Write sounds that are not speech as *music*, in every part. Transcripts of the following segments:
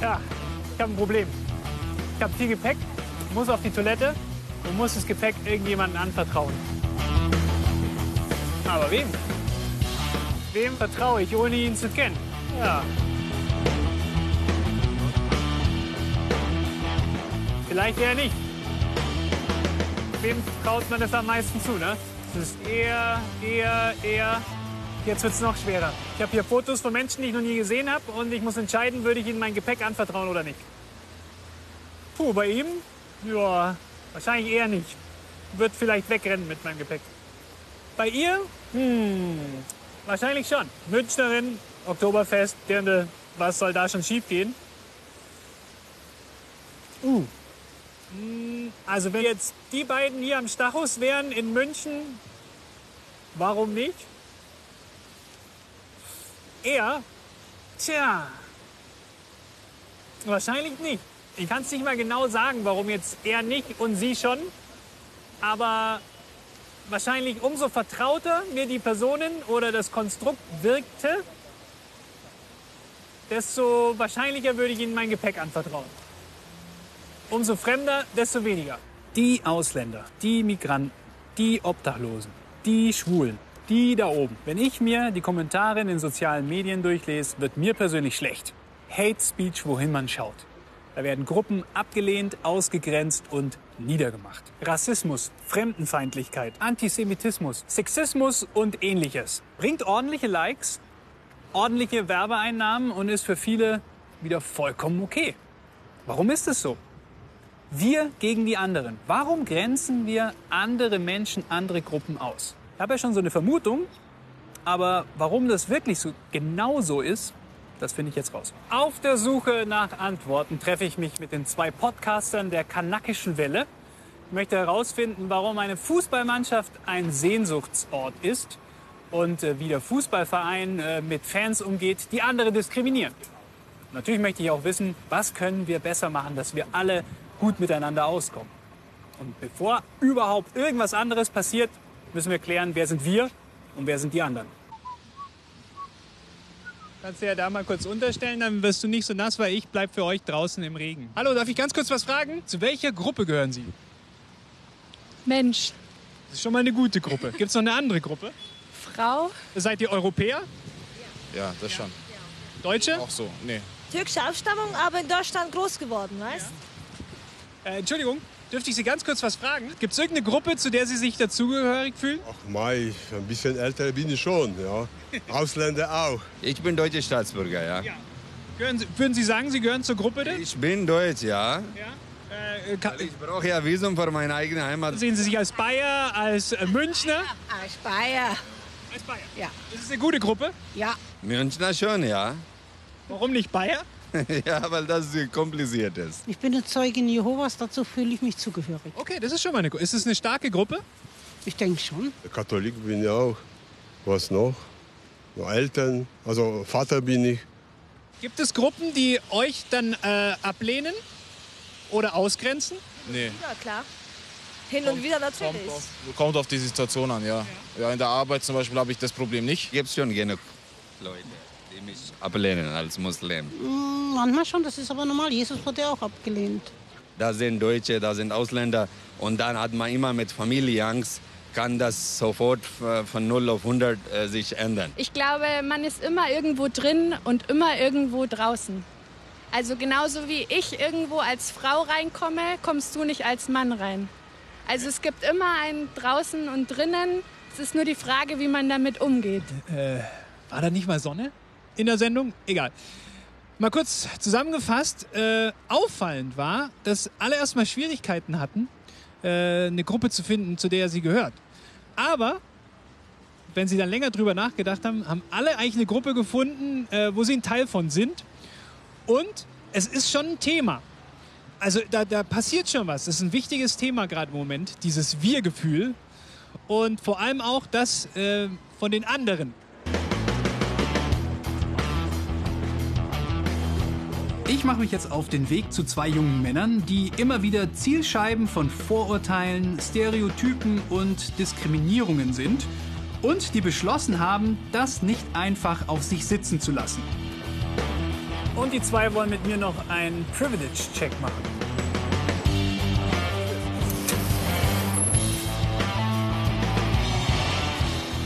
Ja, ich habe ein Problem. Ich habe viel Gepäck, muss auf die Toilette und muss das Gepäck irgendjemandem anvertrauen. Aber wem? Wem vertraue ich, ohne ihn zu kennen? Ja. Vielleicht eher nicht. Wem traut man das am meisten zu, ne? Das ist eher, eher, eher. Jetzt wird es noch schwerer. Ich habe hier Fotos von Menschen, die ich noch nie gesehen habe und ich muss entscheiden, würde ich ihnen mein Gepäck anvertrauen oder nicht. Puh, bei ihm? Ja, wahrscheinlich eher nicht. Wird vielleicht wegrennen mit meinem Gepäck. Bei ihr? Hm, wahrscheinlich schon. Münchnerin, Oktoberfest, Dirndl, was soll da schon schiefgehen? Uh. Hm, Also wenn jetzt die beiden hier am Stachus wären in München, warum nicht? Er? Tja, wahrscheinlich nicht. Ich kann es nicht mal genau sagen, warum jetzt er nicht und sie schon. Aber wahrscheinlich umso vertrauter mir die Personen oder das Konstrukt wirkte, desto wahrscheinlicher würde ich ihnen mein Gepäck anvertrauen. Umso fremder, desto weniger. Die Ausländer, die Migranten, die Obdachlosen, die Schwulen, die da oben. Wenn ich mir die Kommentare in den sozialen Medien durchlese, wird mir persönlich schlecht. Hate Speech, wohin man schaut. Da werden Gruppen abgelehnt, ausgegrenzt und niedergemacht. Rassismus, Fremdenfeindlichkeit, Antisemitismus, Sexismus und ähnliches. Bringt ordentliche Likes, ordentliche Werbeeinnahmen und ist für viele wieder vollkommen okay. Warum ist es so? Wir gegen die anderen. Warum grenzen wir andere Menschen, andere Gruppen aus? Habe ja schon so eine Vermutung, aber warum das wirklich so genau so ist, das finde ich jetzt raus. Auf der Suche nach Antworten treffe ich mich mit den zwei Podcastern der Kanakischen Welle. Ich möchte herausfinden, warum eine Fußballmannschaft ein Sehnsuchtsort ist und äh, wie der Fußballverein äh, mit Fans umgeht, die andere diskriminieren. Natürlich möchte ich auch wissen, was können wir besser machen, dass wir alle gut miteinander auskommen. Und bevor überhaupt irgendwas anderes passiert, müssen wir klären, wer sind wir und wer sind die anderen. Kannst du ja da mal kurz unterstellen, dann wirst du nicht so nass, weil ich bleib für euch draußen im Regen. Hallo, darf ich ganz kurz was fragen? Zu welcher Gruppe gehören Sie? Mensch, Das ist schon mal eine gute Gruppe. Gibt es noch eine andere Gruppe? Frau, Seid ihr Europäer? Ja, das schon. Deutsche? Auch so, nee. Türkische Abstammung, aber in Deutschland groß geworden, weißt Äh, Entschuldigung, dürfte ich Sie ganz kurz was fragen? Gibt es irgendeine Gruppe, zu der Sie sich dazugehörig fühlen? Ach Mai, ein bisschen älter bin ich schon, ja. *laughs* Ausländer auch. Ich bin deutscher Staatsbürger, ja. Gehören Sie, würden Sie sagen, Sie gehören zur Gruppe denn? Ich bin deutsch, ja. Äh, ka- Ich brauche ja Visum für meine eigene Heimat. sehen Sie sich als Bayer, als äh, Münchner? Als Bayer. Als Bayer. Ja. Ist es eine gute Gruppe? Ja. Münchner schon, ja. Warum nicht Bayer? *laughs* ja, weil das kompliziert ist. Ich bin eine Zeugin Jehovas, dazu fühle ich mich zugehörig. Okay, das ist schon mal eine Ist es eine starke Gruppe? Ich denke schon. Katholik bin ich auch. Was noch? Noch Eltern, also Vater bin ich. Gibt es Gruppen, die euch dann äh, ablehnen oder ausgrenzen? Nee. Ja, klar. Hin und wieder natürlich. Kommt auf, kommt auf die Situation an, ja. Ja, in der Arbeit zum Beispiel habe ich das Problem nicht. Gibt schon genug Leute, die mich ablehnen als Muslim. Hm, manchmal schon, das ist aber normal. Jesus wurde ja auch abgelehnt. Da sind Deutsche, da sind Ausländer. Und dann hat man immer mit Familie Angst, kann das sofort äh, von 0 auf 100 äh, sich ändern. ich glaube, man ist immer irgendwo drin und immer irgendwo draußen. Also genauso wie ich irgendwo als Frau reinkomme, kommst du nicht als Mann rein. Also es gibt immer ein draußen und drinnen. Es ist nur die Frage, wie man damit umgeht. War da nicht mal Sonne in der Sendung? Egal. Mal kurz zusammengefasst, äh, auffallend war, dass alle erstmal Schwierigkeiten hatten, äh, eine Gruppe zu finden, zu der sie gehört. Aber wenn sie dann länger drüber nachgedacht haben, haben alle eigentlich eine Gruppe gefunden, äh, wo sie ein Teil von sind. Und es ist schon ein Thema. Also da, da passiert schon was. Das ist ein wichtiges Thema gerade im Moment, dieses Wir-Gefühl. Und vor allem auch das äh, von den anderen. Ich mache mich jetzt auf den Weg zu zwei jungen Männern, die immer wieder Zielscheiben von Vorurteilen, Stereotypen und Diskriminierungen sind und die beschlossen haben, das nicht einfach auf sich sitzen zu lassen. Und die zwei wollen mit mir noch einen Privilege-Check machen.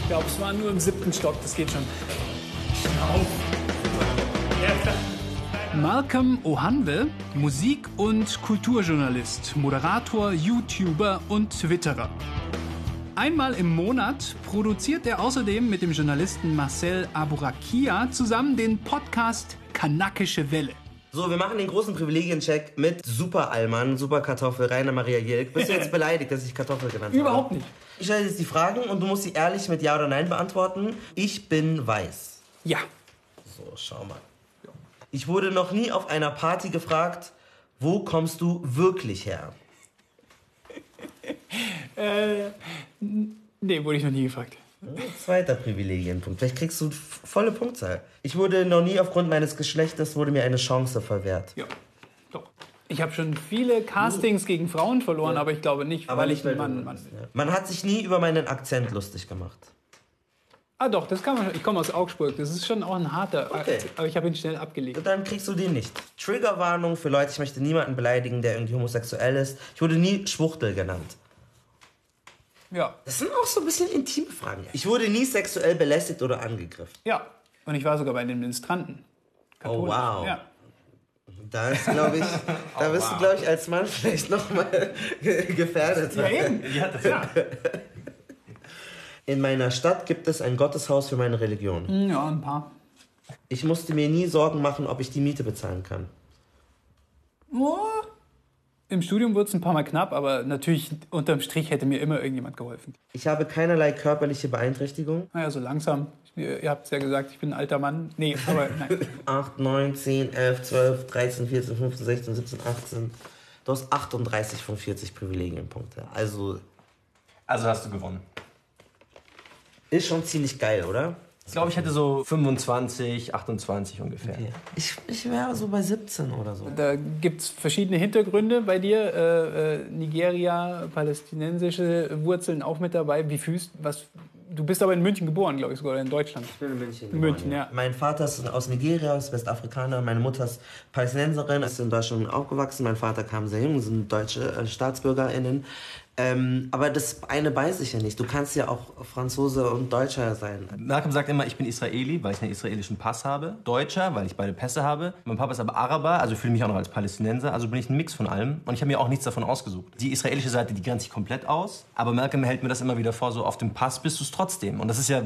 Ich glaube, es war nur im siebten Stock, das geht schon. Schnauf. Malcolm Ohanwe, Musik- und Kulturjournalist, Moderator, YouTuber und Twitterer. Einmal im Monat produziert er außerdem mit dem Journalisten Marcel Aburakia zusammen den Podcast Kanakische Welle. So, wir machen den großen Privilegiencheck mit Super Allmann, Super Kartoffel, Rainer Maria Jelk. Bist du jetzt *laughs* beleidigt, dass ich Kartoffel genannt habe? Überhaupt nicht. Ich stelle jetzt die Fragen und du musst sie ehrlich mit Ja oder Nein beantworten. Ich bin weiß. Ja. So, schau mal. Ich wurde noch nie auf einer Party gefragt, wo kommst du wirklich her? *laughs* Äh, nee, wurde ich noch nie gefragt. Zweiter Privilegienpunkt. Vielleicht kriegst du volle Punktzahl. Ich wurde noch nie aufgrund meines Geschlechtes, wurde mir eine Chance verwehrt. Ja, doch. Ich habe schon viele Castings gegen Frauen verloren, aber ich glaube nicht, weil ich ein Mann, Mann bin. Man hat sich nie über meinen Akzent lustig gemacht. Ah doch, das kann man. schon. Ich komme aus Augsburg. Das ist schon auch ein harter Okay. Aber ich habe ihn schnell abgelegt. Dann kriegst du den nicht. Triggerwarnung für Leute, ich möchte niemanden beleidigen, der irgendwie homosexuell ist. Ich wurde nie Schwuchtel genannt. Ja, Das sind auch so ein bisschen intime Fragen. Ich wurde nie sexuell belästigt oder angegriffen. ja. Und ich war sogar bei den Ministranten. Oh, Katholisch. wow. Ja. Da ist, glaube ich, *laughs* da bist du, glaube ich, als Mann vielleicht nochmal *laughs* gefährdet. Ja, eben. Ja, das, ja. In meiner Stadt gibt es ein Gotteshaus für meine Religion. Hm, ja, ein paar. Ich musste mir nie Sorgen machen, ob ich die Miete bezahlen kann. Oh. Im Studium wurde es ein paar Mal knapp, aber natürlich unterm Strich hätte mir immer irgendjemand geholfen. Ich habe keinerlei körperliche Beeinträchtigung. Naja, so langsam. Ihr, ihr habt es ja gesagt, ich bin ein alter Mann. Nee, aber *laughs* nein. 8, 9, 10, 11, 12, 13, 14, 15, 16, 17, 18. Du hast 38 von 40 Privilegienpunkte. Also Also hast du gewonnen. Ist schon ziemlich geil, oder? Ich glaube, ich hätte so 25, 28 ungefähr. Ich, ich wäre so bei 17 oder so. Da gibt es verschiedene Hintergründe bei dir. Äh, äh, Nigeria, palästinensische Wurzeln auch mit dabei. Wie fühlst was? Du bist aber in München geboren, glaube ich, sogar oder in Deutschland. Ich bin in München. In München, ja. Mein Vater ist aus Nigeria, ist Westafrikaner. Meine Mutter ist Palästinenserin, ist in Deutschland aufgewachsen. Mein Vater kam sehr jung, sind deutsche äh, StaatsbürgerInnen. Ähm, aber das eine beißt sich ja nicht. Du kannst ja auch Franzose und Deutscher sein. Malcolm sagt immer, ich bin Israeli, weil ich einen israelischen Pass habe. Deutscher, weil ich beide Pässe habe. Mein Papa ist aber Araber, also fühle mich auch noch als Palästinenser. Also bin ich ein Mix von allem. Und ich habe mir auch nichts davon ausgesucht. Die israelische Seite, die grenzt sich komplett aus. Aber Malcolm hält mir das immer wieder vor, so auf dem Pass bist du es trotzdem. Und das ist ja,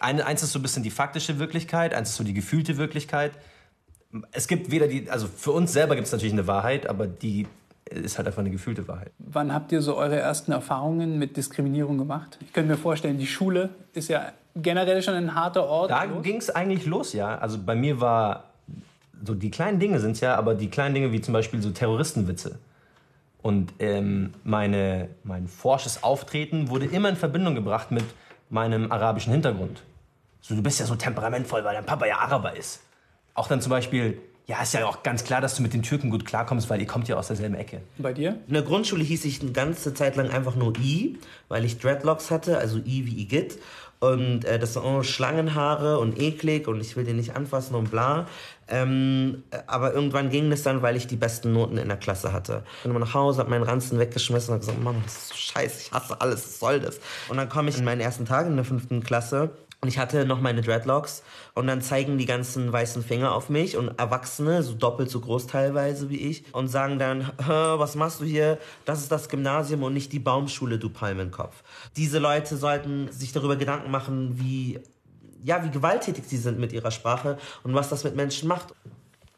eine, eins ist so ein bisschen die faktische Wirklichkeit, eins ist so die gefühlte Wirklichkeit. Es gibt weder die, also für uns selber gibt es natürlich eine Wahrheit, aber die ist halt einfach eine gefühlte Wahrheit. Wann habt ihr so eure ersten Erfahrungen mit Diskriminierung gemacht? Ich könnte mir vorstellen, die Schule ist ja generell schon ein harter Ort. Da ging es eigentlich los, ja. Also bei mir war so die kleinen Dinge sind es ja, aber die kleinen Dinge wie zum Beispiel so Terroristenwitze. Und ähm, meine, mein forsches Auftreten wurde immer in Verbindung gebracht mit meinem arabischen Hintergrund. So, du bist ja so temperamentvoll, weil dein Papa ja Araber ist. Auch dann zum Beispiel, ja, ist ja auch ganz klar, dass du mit den Türken gut klarkommst, weil ihr kommt ja aus derselben Ecke. Bei dir? In der Grundschule hieß ich eine ganze Zeit lang einfach nur I, weil ich Dreadlocks hatte, also I wie Igitt. Und äh, das sind oh, Schlangenhaare und eklig und ich will den nicht anfassen und bla. Ähm, äh, aber irgendwann ging das dann, weil ich die besten Noten in der Klasse hatte. Ich bin immer nach Hause, hab meinen Ranzen weggeschmissen und hab gesagt, Mama, das ist so scheiße, ich hasse alles, was soll das? Und dann komme ich in meinen ersten Tag in der fünften Klasse und ich hatte noch meine Dreadlocks und dann zeigen die ganzen weißen Finger auf mich und Erwachsene, so doppelt so groß teilweise wie ich, und sagen dann, "Hä, was machst du hier? Das ist das Gymnasium und nicht die Baumschule, du Palmenkopf. Diese Leute sollten sich darüber Gedanken machen, wie, ja, wie gewalttätig sie sind mit ihrer Sprache und was das mit Menschen macht.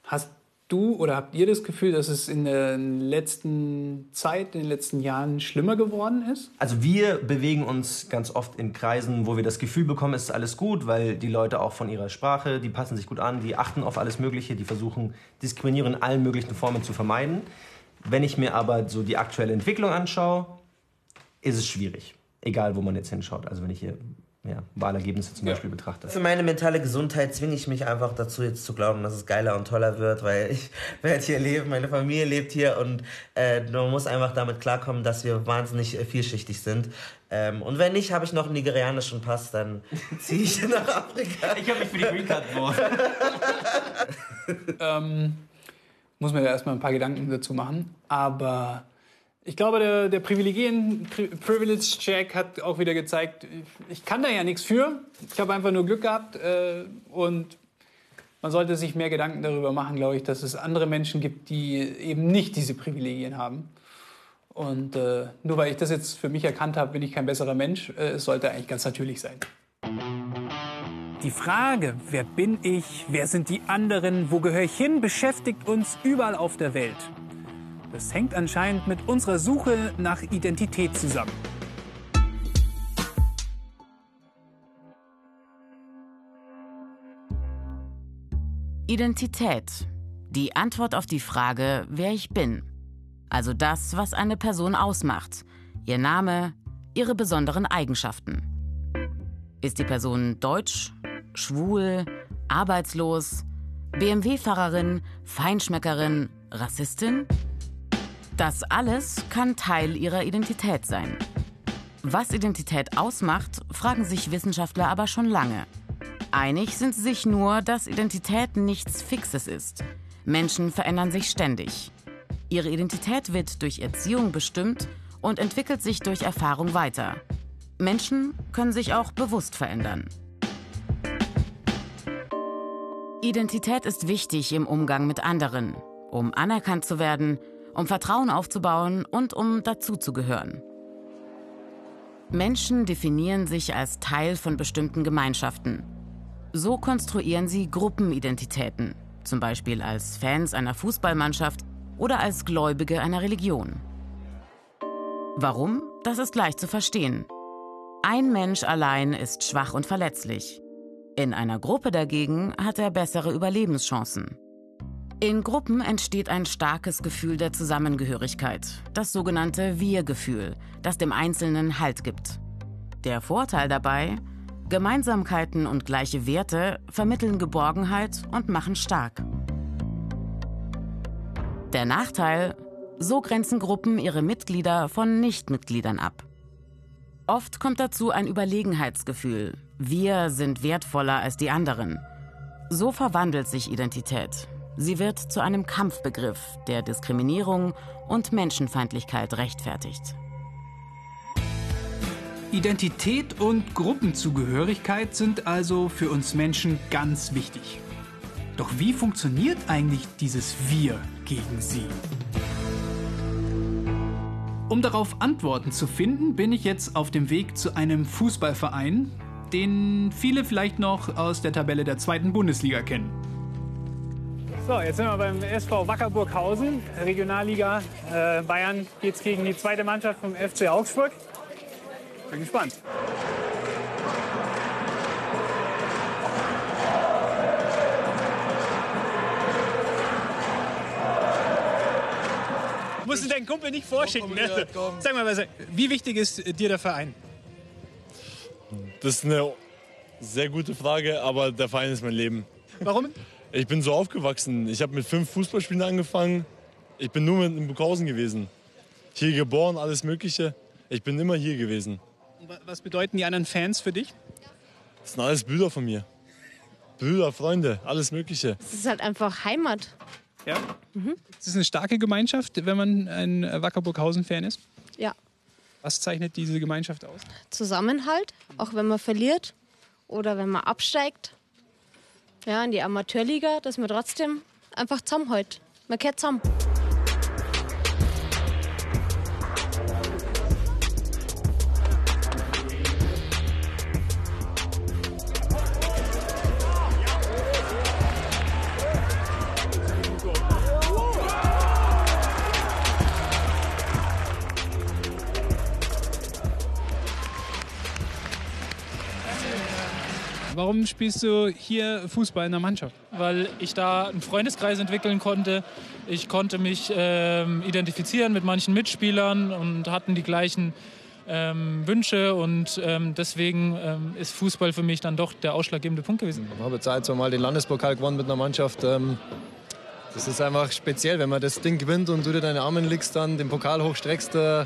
Hast du oder habt ihr das Gefühl, dass es in der letzten Zeit, in den letzten Jahren schlimmer geworden ist? Also wir bewegen uns ganz oft in Kreisen, wo wir das Gefühl bekommen, es ist alles gut, weil die Leute auch von ihrer Sprache, die passen sich gut an, die achten auf alles Mögliche, die versuchen Diskriminierung in allen möglichen Formen zu vermeiden. Wenn ich mir aber so die aktuelle Entwicklung anschaue, ist es schwierig. Egal, wo man jetzt hinschaut. Also wenn ich hier ja, Wahlergebnisse zum Beispiel betrachte. Für meine mentale Gesundheit zwinge ich mich einfach dazu, jetzt zu glauben, dass es geiler und toller wird, weil *laughs* ich werde hier leben, meine Familie lebt hier und äh, man muss einfach damit klarkommen, dass wir wahnsinnig äh, vielschichtig sind. Ähm, und wenn nicht, habe ich noch einen nigerianischen Pass, dann *laughs* ziehe ich nach Afrika. Ich habe mich für die Green Card beworben. *laughs* ähm, muss man ja erstmal ein paar Gedanken dazu machen. Aber ich glaube, der, der Privilegien, Pri Privilege Check hat auch wieder gezeigt, ich kann da ja nichts für. Ich habe einfach nur Glück gehabt äh, und man sollte sich mehr Gedanken darüber machen, glaube ich, dass es andere Menschen gibt, die eben nicht diese Privilegien haben. Und äh, nur weil ich das jetzt für mich erkannt habe, bin ich kein besserer Mensch. Äh, es sollte eigentlich ganz natürlich sein. Die Frage, wer bin ich, wer sind die anderen, wo gehöre ich hin, beschäftigt uns überall auf der Welt. Das hängt anscheinend mit unserer Suche nach Identität zusammen. Identität. Die Antwort auf die Frage, wer ich bin. Also das, was eine Person ausmacht. Ihr Name, ihre besonderen Eigenschaften. Ist die Person deutsch, schwul, arbeitslos, BMW-Fahrerin, Feinschmeckerin, Rassistin? Das alles kann Teil ihrer Identität sein. Was Identität ausmacht, fragen sich Wissenschaftler aber schon lange. Einig sind sie sich nur, dass Identität nichts Fixes ist. Menschen verändern sich ständig. Ihre Identität wird durch Erziehung bestimmt und entwickelt sich durch Erfahrung weiter. Menschen können sich auch bewusst verändern. Identität ist wichtig im Umgang mit anderen, um anerkannt zu werden, um Vertrauen aufzubauen und um dazuzugehören. Menschen definieren sich als Teil von bestimmten Gemeinschaften. So konstruieren sie Gruppenidentitäten, zum Beispiel als Fans einer Fußballmannschaft oder als Gläubige einer Religion. Warum? Das ist leicht zu verstehen. Ein Mensch allein ist schwach und verletzlich. In einer Gruppe dagegen hat er bessere Überlebenschancen. In Gruppen entsteht ein starkes Gefühl der Zusammengehörigkeit, das sogenannte Wir-Gefühl, das dem Einzelnen Halt gibt. Der Vorteil dabei, Gemeinsamkeiten und gleiche Werte vermitteln Geborgenheit und machen stark. Der Nachteil, so grenzen Gruppen ihre Mitglieder von Nichtmitgliedern ab. Oft kommt dazu ein Überlegenheitsgefühl. Wir sind wertvoller als die anderen. So verwandelt sich Identität. Sie wird zu einem Kampfbegriff, der Diskriminierung und Menschenfeindlichkeit rechtfertigt. Identität und Gruppenzugehörigkeit sind also für uns Menschen ganz wichtig. Doch wie funktioniert eigentlich dieses Wir gegen sie? Um darauf Antworten zu finden, bin ich jetzt auf dem Weg zu einem Fußballverein, den viele vielleicht noch aus der Tabelle der zweiten Bundesliga kennen. So, jetzt sind wir beim SV Wackerburghausen, Regionalliga äh, Bayern. Geht's gegen die zweite Mannschaft vom FC Augsburg. Bin gespannt. Du musst deinen Kumpel nicht vorschicken. Ne? Sag mal, wie wichtig ist dir der Verein? Das ist eine sehr gute Frage, aber der Verein ist mein Leben. Warum? Ich bin so aufgewachsen. Ich habe mit fünf Fußballspielen angefangen. Ich bin nur mit in Burghausen gewesen. Hier geboren, alles Mögliche. Ich bin immer hier gewesen. Was bedeuten die anderen Fans für dich? Das sind alles Brüder von mir. Brüder, Freunde, alles Mögliche. Es ist halt einfach Heimat. Ja? Mhm. Ist es eine starke Gemeinschaft, wenn man ein Wackerburghausen-Fan ist? Ja. Was zeichnet diese Gemeinschaft aus? Zusammenhalt, auch wenn man verliert oder wenn man absteigt. Ja, in die Amateurliga, dass man trotzdem einfach zusammenhält. Man kehrt zusammen. Warum spielst du hier Fußball in der Mannschaft? Weil ich da einen Freundeskreis entwickeln konnte. Ich konnte mich ähm, identifizieren mit manchen Mitspielern und hatten die gleichen ähm, Wünsche und ähm, deswegen ähm, ist Fußball für mich dann doch der ausschlaggebende Punkt gewesen. Ich habe jetzt ein, zwei Mal den Landespokal gewonnen mit einer Mannschaft. Ähm, das ist einfach speziell, wenn man das Ding gewinnt und du dir deine Arme legst, dann den Pokal hochstreckst. Äh,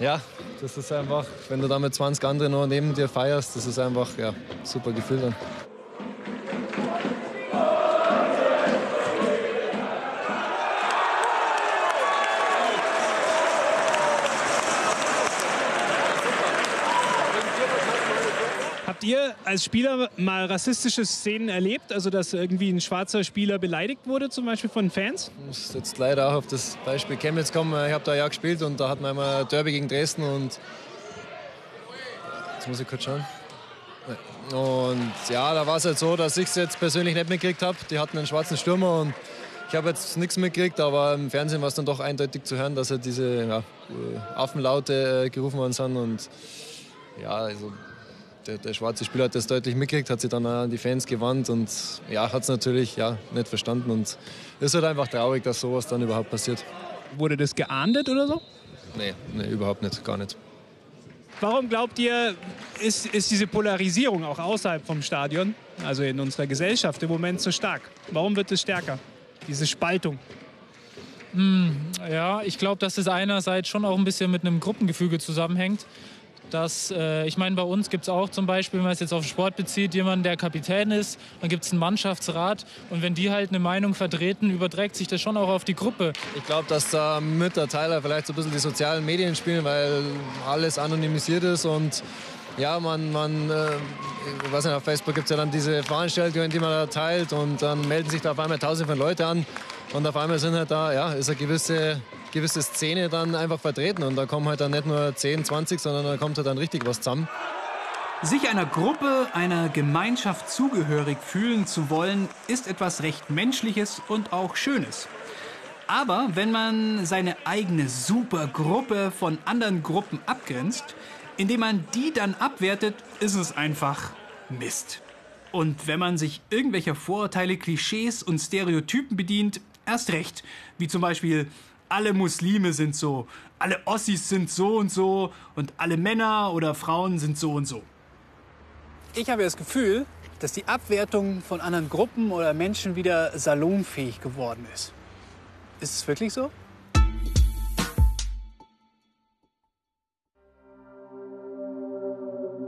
ja, das ist einfach, wenn du da mit 20 anderen noch neben dir feierst, das ist einfach ja, super Gefühl dann. Habt ihr als Spieler mal rassistische Szenen erlebt? Also, dass irgendwie ein schwarzer Spieler beleidigt wurde, zum Beispiel von Fans? Ich muss jetzt leider auch auf das Beispiel Chemnitz kommen. Ich habe da ja gespielt und da hatten wir einmal Derby gegen Dresden und. Jetzt muss ich kurz schauen. Und ja, da war es halt so, dass ich es jetzt persönlich nicht mitgekriegt habe. Die hatten einen schwarzen Stürmer und ich habe jetzt nichts mitgekriegt, aber im Fernsehen war es dann doch eindeutig zu hören, dass halt diese ja, Affenlaute äh, gerufen worden sind. Und ja, also der, der, schwarze Spieler hat das deutlich mitgekriegt, hat sich dann an die Fans gewandt und ja, hat es natürlich ja, nicht verstanden. Und ist halt einfach traurig, dass sowas dann überhaupt passiert. Wurde das geahndet oder so? Nee, nee überhaupt nicht, gar nicht. Warum glaubt ihr, ist, ist diese Polarisierung auch außerhalb vom Stadion, also in unserer Gesellschaft im Moment so stark? Warum wird es stärker, diese Spaltung? Hm, ja, ich glaube, dass es einerseits schon auch ein bisschen mit einem Gruppengefüge zusammenhängt dass äh, ich meine, bei uns gibt es auch zum Beispiel, wenn man es jetzt auf Sport bezieht, jemanden, der Kapitän ist, dann gibt es einen Mannschaftsrat und wenn die halt eine Meinung vertreten, überträgt sich das schon auch auf die Gruppe. Ich glaube, dass da mit der Teiler vielleicht so ein bisschen die sozialen Medien spielen, weil alles anonymisiert ist und ja, man, man äh, ich weiß nicht, auf Facebook gibt es ja dann diese Veranstaltungen, die man da teilt und dann melden sich da auf einmal tausende von Leuten an und auf einmal sind halt da, ja, ist eine gewisse gewisse Szene dann einfach vertreten. Und da kommen halt dann nicht nur 10, 20, sondern da kommt halt dann richtig was zusammen. Sich einer Gruppe, einer Gemeinschaft zugehörig fühlen zu wollen, ist etwas recht Menschliches und auch Schönes. Aber wenn man seine eigene Supergruppe von anderen Gruppen abgrenzt, indem man die dann abwertet, ist es einfach Mist. Und wenn man sich irgendwelcher Vorurteile, Klischees und Stereotypen bedient, erst recht. Wie zum Beispiel, alle Muslime sind so, alle Ossis sind so und so und alle Männer oder Frauen sind so und so. Ich habe das Gefühl, dass die Abwertung von anderen Gruppen oder Menschen wieder salonfähig geworden ist. Ist es wirklich so?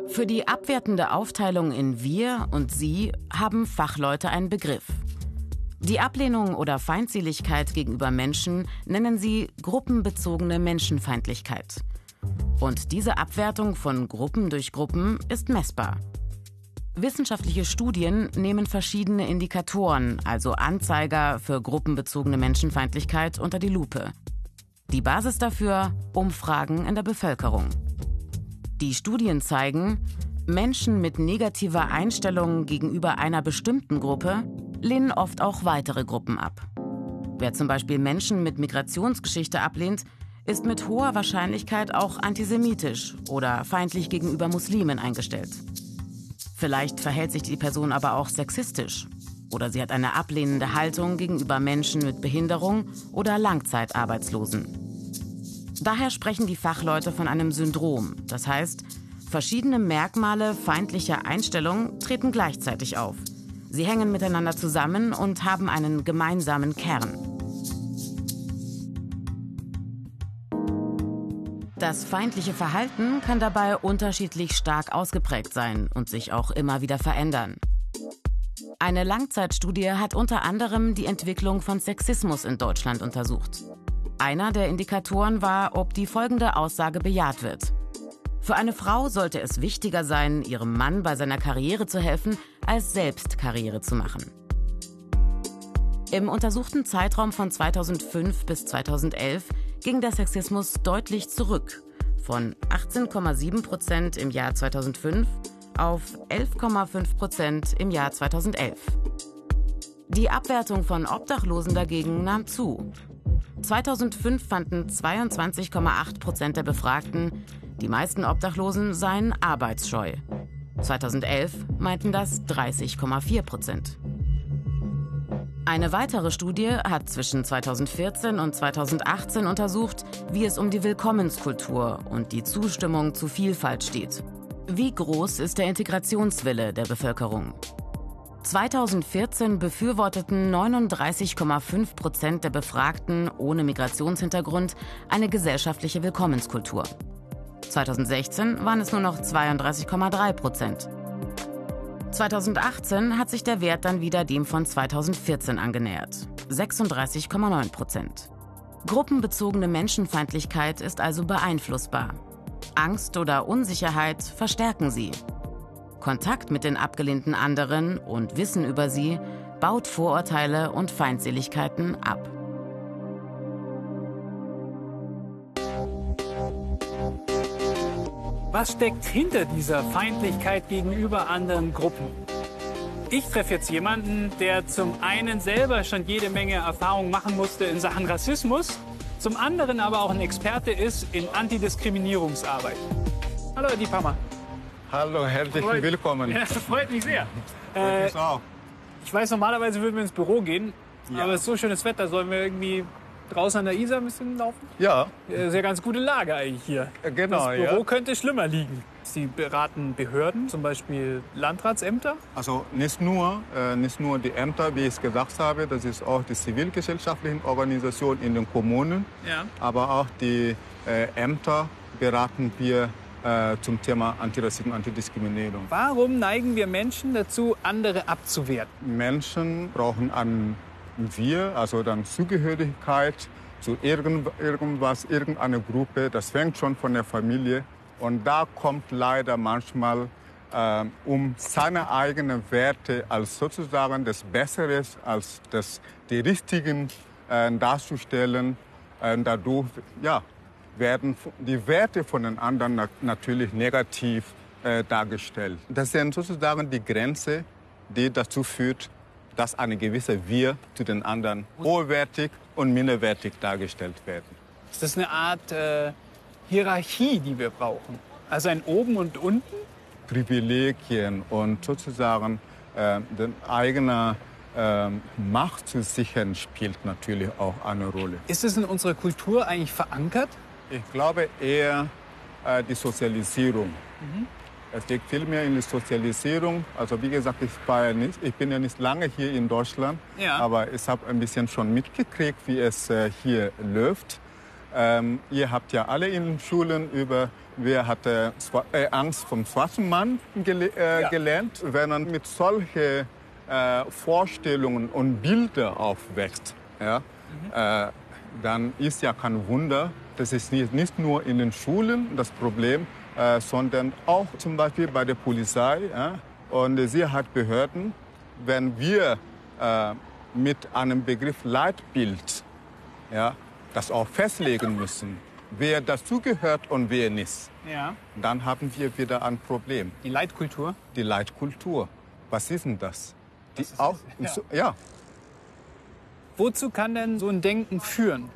Für die abwertende Aufteilung in wir und sie haben Fachleute einen Begriff. Die Ablehnung oder Feindseligkeit gegenüber Menschen nennen sie gruppenbezogene Menschenfeindlichkeit. Und diese Abwertung von Gruppen durch Gruppen ist messbar. Wissenschaftliche Studien nehmen verschiedene Indikatoren, also Anzeiger für gruppenbezogene Menschenfeindlichkeit, unter die Lupe. Die Basis dafür Umfragen in der Bevölkerung. Die Studien zeigen, Menschen mit negativer Einstellung gegenüber einer bestimmten Gruppe lehnen oft auch weitere Gruppen ab. Wer zum Beispiel Menschen mit Migrationsgeschichte ablehnt, ist mit hoher Wahrscheinlichkeit auch antisemitisch oder feindlich gegenüber Muslimen eingestellt. Vielleicht verhält sich die Person aber auch sexistisch oder sie hat eine ablehnende Haltung gegenüber Menschen mit Behinderung oder Langzeitarbeitslosen. Daher sprechen die Fachleute von einem Syndrom, das heißt, verschiedene Merkmale feindlicher Einstellung treten gleichzeitig auf – Sie hängen miteinander zusammen und haben einen gemeinsamen Kern. Das feindliche Verhalten kann dabei unterschiedlich stark ausgeprägt sein und sich auch immer wieder verändern. Eine Langzeitstudie hat unter anderem die Entwicklung von Sexismus in Deutschland untersucht. Einer der Indikatoren war, ob die folgende Aussage bejaht wird. Für eine Frau sollte es wichtiger sein, ihrem Mann bei seiner Karriere zu helfen, als selbst Karriere zu machen. Im untersuchten Zeitraum von 2005 bis 2011 ging der Sexismus deutlich zurück, von 18,7 Prozent im Jahr 2005 auf 11,5 Prozent im Jahr 2011. Die Abwertung von Obdachlosen dagegen nahm zu. 2005 fanden 22,8 Prozent der Befragten, die meisten Obdachlosen seien arbeitsscheu. 2011 meinten das 30,4 Prozent. Eine weitere Studie hat zwischen 2014 und 2018 untersucht, wie es um die Willkommenskultur und die Zustimmung zu Vielfalt steht. Wie groß ist der Integrationswille der Bevölkerung? 2014 befürworteten 39,5 Prozent der Befragten ohne Migrationshintergrund eine gesellschaftliche Willkommenskultur. 2016 waren es nur noch 32,3 Prozent. 2018 hat sich der Wert dann wieder dem von 2014 angenähert, 36,9 Prozent. Gruppenbezogene Menschenfeindlichkeit ist also beeinflussbar. Angst oder Unsicherheit verstärken sie. Kontakt mit den abgelehnten anderen und Wissen über sie baut Vorurteile und Feindseligkeiten ab. Was steckt hinter dieser Feindlichkeit gegenüber anderen Gruppen? Ich treffe jetzt jemanden, der zum einen selber schon jede Menge Erfahrung machen musste in Sachen Rassismus, zum anderen aber auch ein Experte ist in Antidiskriminierungsarbeit. Hallo, Herr Diephammer. Hallo, herzlich Freut- willkommen. *laughs* Ja, freut mich sehr. Freut mich auch. Ich weiß, normalerweise würden wir ins Büro gehen, aber es ist so schönes Wetter, sollen wir irgendwie draußen an der Isar ein bisschen laufen? Ja, Äh, Sehr ganz gute Lage eigentlich hier. genau, Das Büro ja. könnte schlimmer liegen. Sie beraten Behörden, zum Beispiel Landratsämter. Also nicht nur, äh, nicht nur die Ämter, wie ich es gesagt habe, das ist auch die zivilgesellschaftlichen Organisationen in den Kommunen, Ja. aber auch die äh, Ämter beraten wir äh, zum Thema Antirassismus, Antidiskriminierung. Warum neigen wir Menschen dazu, andere abzuwerten? Menschen brauchen an wir, also dann Zugehörigkeit zu irgend, irgendwas, irgendeiner Gruppe. Das fängt schon von der Familie. Und da kommt leider manchmal äh, um seine eigenen Werte als sozusagen das Besseres, als das, die richtigen äh, darzustellen. Äh, dadurch ja, werden die Werte von den anderen na natürlich negativ äh, dargestellt. Das sind sozusagen die Grenze, die dazu führt, dass eine gewisse Wir zu den anderen hochwertig und minderwertig dargestellt werden. Ist das eine Art äh, Hierarchie, die wir brauchen? Also ein Oben und Unten? Privilegien und sozusagen äh, den eigene äh, Macht zu sichern, spielt natürlich auch eine Rolle. Ist es in unserer Kultur eigentlich verankert? Ich glaube eher äh, die Sozialisierung. Mhm. Es liegt viel mehr in der Sozialisierung. Also wie gesagt, ich, war ja nicht, ich bin ja nicht lange hier in Deutschland, Ja. aber ich habe ein bisschen schon mitgekriegt, wie es äh, hier läuft. Ähm, ihr habt ja alle in den Schulen über, wer hatte Swa- äh, Angst vom schwarzen Mann gele äh, gelernt. Wenn man mit solchen äh, Vorstellungen und Bildern aufwächst, ja, äh, dann ist ja kein Wunder, das ist nicht, nicht nur in den Schulen das Problem, äh, sondern auch zum Beispiel bei der Polizei ja, und den Sicherheitsbehörden. Wenn wir äh, mit einem Begriff Leitbild ja, das auch festlegen müssen, wer dazugehört und wer nicht, Ja. dann haben wir wieder ein Problem. Die Leitkultur? Die Leitkultur. Was ist denn das? Die auch, so, ja, Wozu kann denn so ein Denken führen?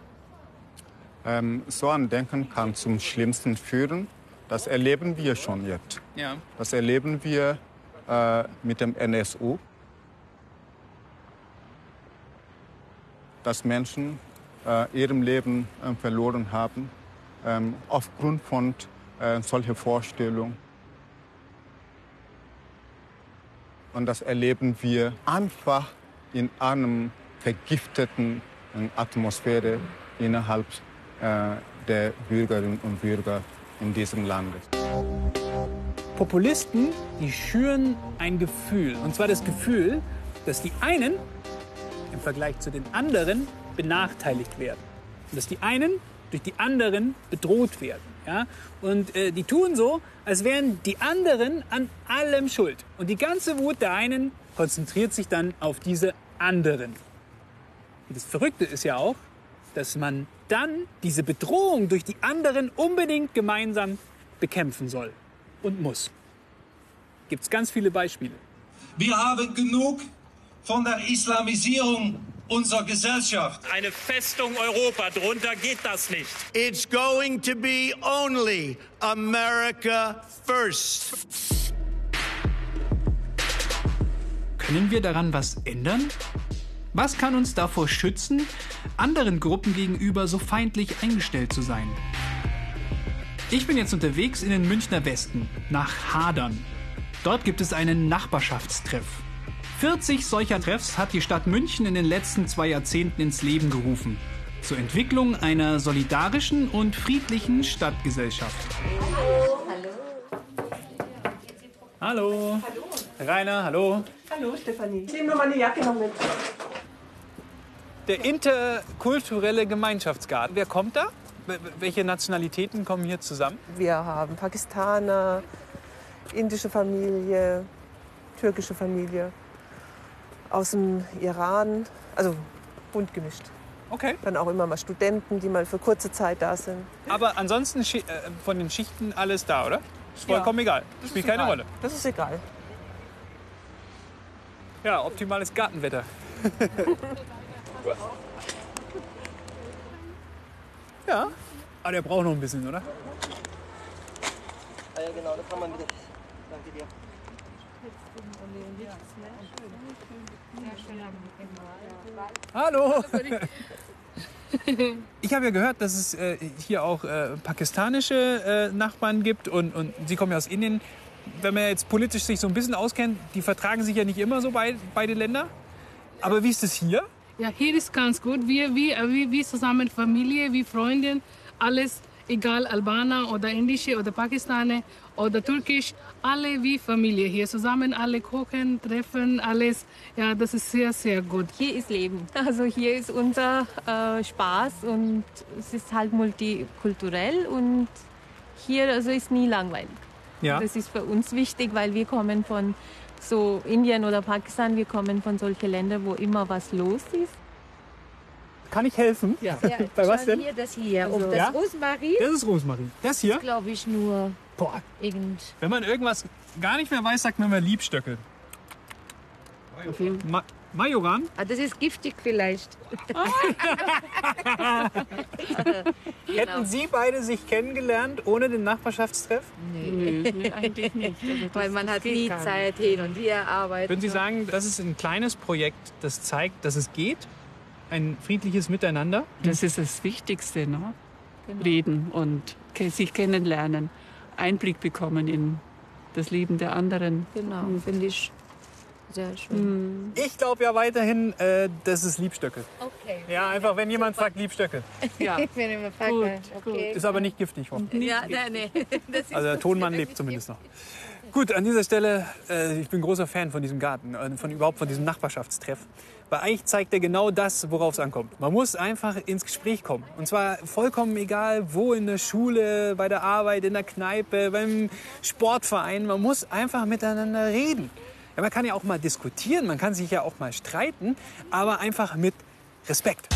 Ähm, so ein Denken kann zum Schlimmsten führen. Das erleben wir schon jetzt. Ja. Das erleben wir äh, mit dem NSU. Dass Menschen äh, ihrem Leben äh, verloren haben ähm, aufgrund von äh, solcher Vorstellungen. Und das erleben wir einfach in einem vergifteten äh, Atmosphäre innerhalb äh, der Bürgerinnen und Bürger in diesem Lande. Populisten, die schüren ein Gefühl. Und zwar das Gefühl, dass die einen im Vergleich zu den anderen benachteiligt werden. Und dass die einen durch die anderen bedroht werden. Ja? Und äh, die tun so, als wären die anderen an allem schuld. Und die ganze Wut der einen konzentriert sich dann auf diese anderen. Und das Verrückte ist ja auch, dass man dann diese Bedrohung durch die anderen unbedingt gemeinsam bekämpfen soll und muss. Gibt es ganz viele Beispiele. Wir haben genug von der Islamisierung unserer Gesellschaft. Eine Festung Europa, drunter geht das nicht. It's going to be only America first. Können wir daran was ändern? Was kann uns davor schützen, anderen Gruppen gegenüber so feindlich eingestellt zu sein? Ich bin jetzt unterwegs in den Münchner Westen, nach Hadern. Dort gibt es einen Nachbarschaftstreff. 40 solcher Treffs hat die Stadt München in den letzten zwei Jahrzehnten ins Leben gerufen. Zur Entwicklung einer solidarischen und friedlichen Stadtgesellschaft. Hallo. Rainer, hallo. Hallo Stefanie. Ich nehme nur meine Jacke noch mit. Der interkulturelle Gemeinschaftsgarten. Wer kommt da? Wel- Welche Nationalitäten kommen hier zusammen? Wir haben Pakistaner, indische Familie, türkische Familie, aus dem Iran, also bunt gemischt. Okay. Dann auch immer mal Studenten, die mal für kurze Zeit da sind. Aber ansonsten äh, von den Schichten alles da, oder? Ist vollkommen Ja. egal. Das Spielt keine egal. Rolle. Das ist egal. Ja, optimales Gartenwetter. *laughs* ja. Aber der braucht noch ein bisschen, oder? Ja, genau, das haben wir wieder. Danke dir. Hallo. Ich habe ja gehört, dass es äh, hier auch äh, pakistanische äh, Nachbarn gibt und, und Sie kommen ja aus Indien. Wenn man jetzt politisch sich so ein bisschen auskennt, die vertragen sich ja nicht immer so bei, beide Länder. Aber wie ist es hier? Ja, hier ist ganz gut. Wir, wir, wir, wir zusammen Familie, wie Freunde, alles, egal Albaner oder Indische oder Pakistaner oder Türkisch, alle wie Familie hier zusammen, alle kochen, treffen, alles. Ja, das ist sehr, sehr gut. Hier ist Leben. Also hier ist unser äh, Spaß und es ist halt multikulturell und hier also ist nie langweilig. Ja. Das ist für uns wichtig, weil wir kommen von so Indien oder Pakistan, wir kommen von solchen Ländern, wo immer was los ist. Kann ich helfen? Ja. *laughs* Bei was denn? Hier, das hier. Also- das Ja? Rosmarin. Das ist Rosmarin. Das hier? glaube ich nur Boah. irgend. Wenn man irgendwas gar nicht mehr weiß, sagt man immer Liebstöckel. Ma Majoran? Ah, das ist giftig vielleicht. *laughs* Hätten Sie beide sich kennengelernt ohne den Nachbarschaftstreff? Nee, eigentlich nicht. *laughs* Weil man hat nie Zeit hin und her arbeiten. Würden Sie sagen, das ist ein kleines Projekt, das zeigt, dass es geht? Ein friedliches Miteinander? Das ist das Wichtigste, ne? Reden und sich kennenlernen, Einblick bekommen in das Leben der anderen. Genau, finde ich sehr schön. Ich glaube ja weiterhin, äh, das ist Liebstöckel. Okay. Ja, einfach wenn jemand sagt Liebstöckel. Ja. *laughs* Ich bin immer Fackel. Okay. Ist aber nicht giftig, hoffentlich. Ja, nein, nein. *laughs* Also der Tonmann lebt zumindest noch. Gut, an dieser Stelle, äh, ich bin großer Fan von diesem Garten, äh, von überhaupt von diesem Nachbarschaftstreff. Weil eigentlich zeigt er genau das, worauf es ankommt. Man muss einfach ins Gespräch kommen. Und zwar vollkommen egal, wo in der Schule, bei der Arbeit, in der Kneipe, beim Sportverein. Man muss einfach miteinander reden. Ja, man kann ja auch mal diskutieren, man kann sich ja auch mal streiten, aber einfach mit Respekt.